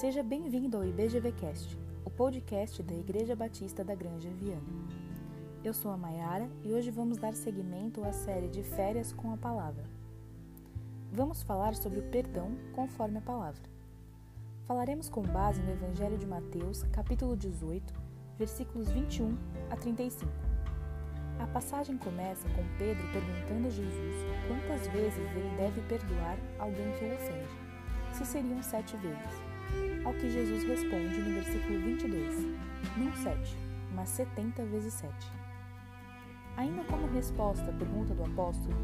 Seja bem-vindo ao IBGVcast, o podcast da Igreja Batista da Granja Viana. Eu sou a Maiara e hoje vamos dar seguimento à série de Férias com a Palavra. Vamos falar sobre o perdão conforme a palavra. Falaremos com base no Evangelho de Mateus, capítulo 18, versículos 21 a 35. A passagem começa com Pedro perguntando a Jesus quantas vezes ele deve perdoar alguém que o ofende, se seriam sete vezes. Ao que Jesus responde no versículo 22, não sete, mas setenta vezes sete. Ainda como resposta à pergunta do apóstolo,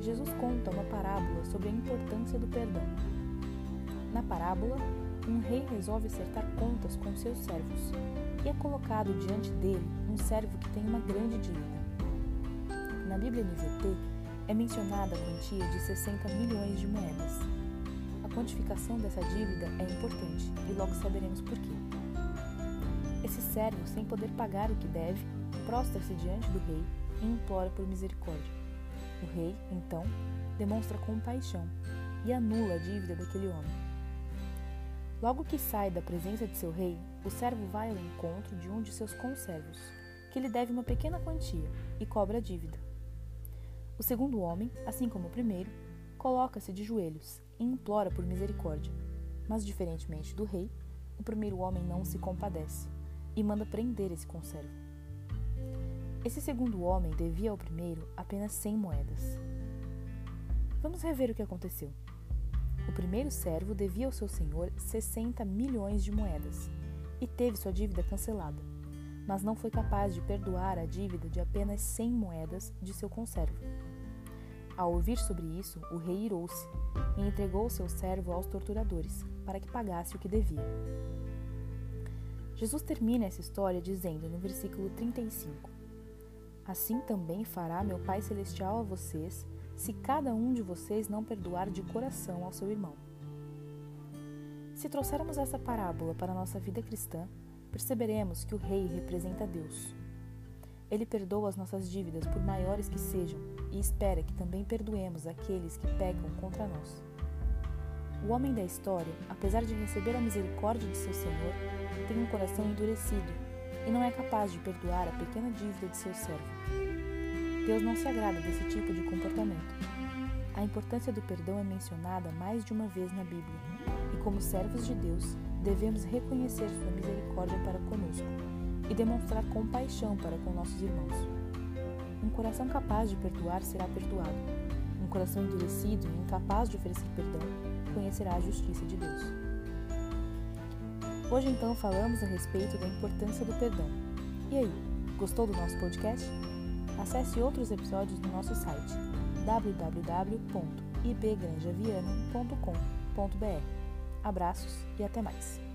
Jesus conta uma parábola sobre a importância do perdão. Na parábola, um rei resolve acertar contas com seus servos e é colocado diante dele um servo que tem uma grande dívida. Na Bíblia NVT é mencionada a quantia de 60 milhões de moedas quantificação dessa dívida é importante e logo saberemos por quê. Esse servo, sem poder pagar o que deve, prostra-se diante do rei e implora por misericórdia. O rei, então, demonstra compaixão e anula a dívida daquele homem. Logo que sai da presença de seu rei, o servo vai ao encontro de um de seus conservos, que lhe deve uma pequena quantia, e cobra a dívida. O segundo homem, assim como o primeiro, coloca-se de joelhos e implora por misericórdia. Mas, diferentemente do rei, o primeiro homem não se compadece e manda prender esse conservo. Esse segundo homem devia ao primeiro apenas cem moedas. Vamos rever o que aconteceu. O primeiro servo devia ao seu senhor 60 milhões de moedas e teve sua dívida cancelada, mas não foi capaz de perdoar a dívida de apenas 100 moedas de seu conservo. Ao ouvir sobre isso, o rei irou-se e entregou seu servo aos torturadores, para que pagasse o que devia. Jesus termina essa história dizendo no versículo 35: Assim também fará meu Pai Celestial a vocês, se cada um de vocês não perdoar de coração ao seu irmão. Se trouxermos essa parábola para a nossa vida cristã, perceberemos que o Rei representa Deus. Ele perdoa as nossas dívidas, por maiores que sejam, e espera que também perdoemos aqueles que pecam contra nós. O homem da história, apesar de receber a misericórdia de seu Senhor, tem um coração endurecido e não é capaz de perdoar a pequena dívida de seu servo. Deus não se agrada desse tipo de comportamento. A importância do perdão é mencionada mais de uma vez na Bíblia, e como servos de Deus, devemos reconhecer sua misericórdia para conosco e demonstrar compaixão para com nossos irmãos. Um coração capaz de perdoar será perdoado. Um coração endurecido e incapaz de oferecer perdão conhecerá a justiça de Deus. Hoje então falamos a respeito da importância do perdão. E aí, gostou do nosso podcast? Acesse outros episódios no nosso site www.ibgranjaviana.com.br. Abraços e até mais!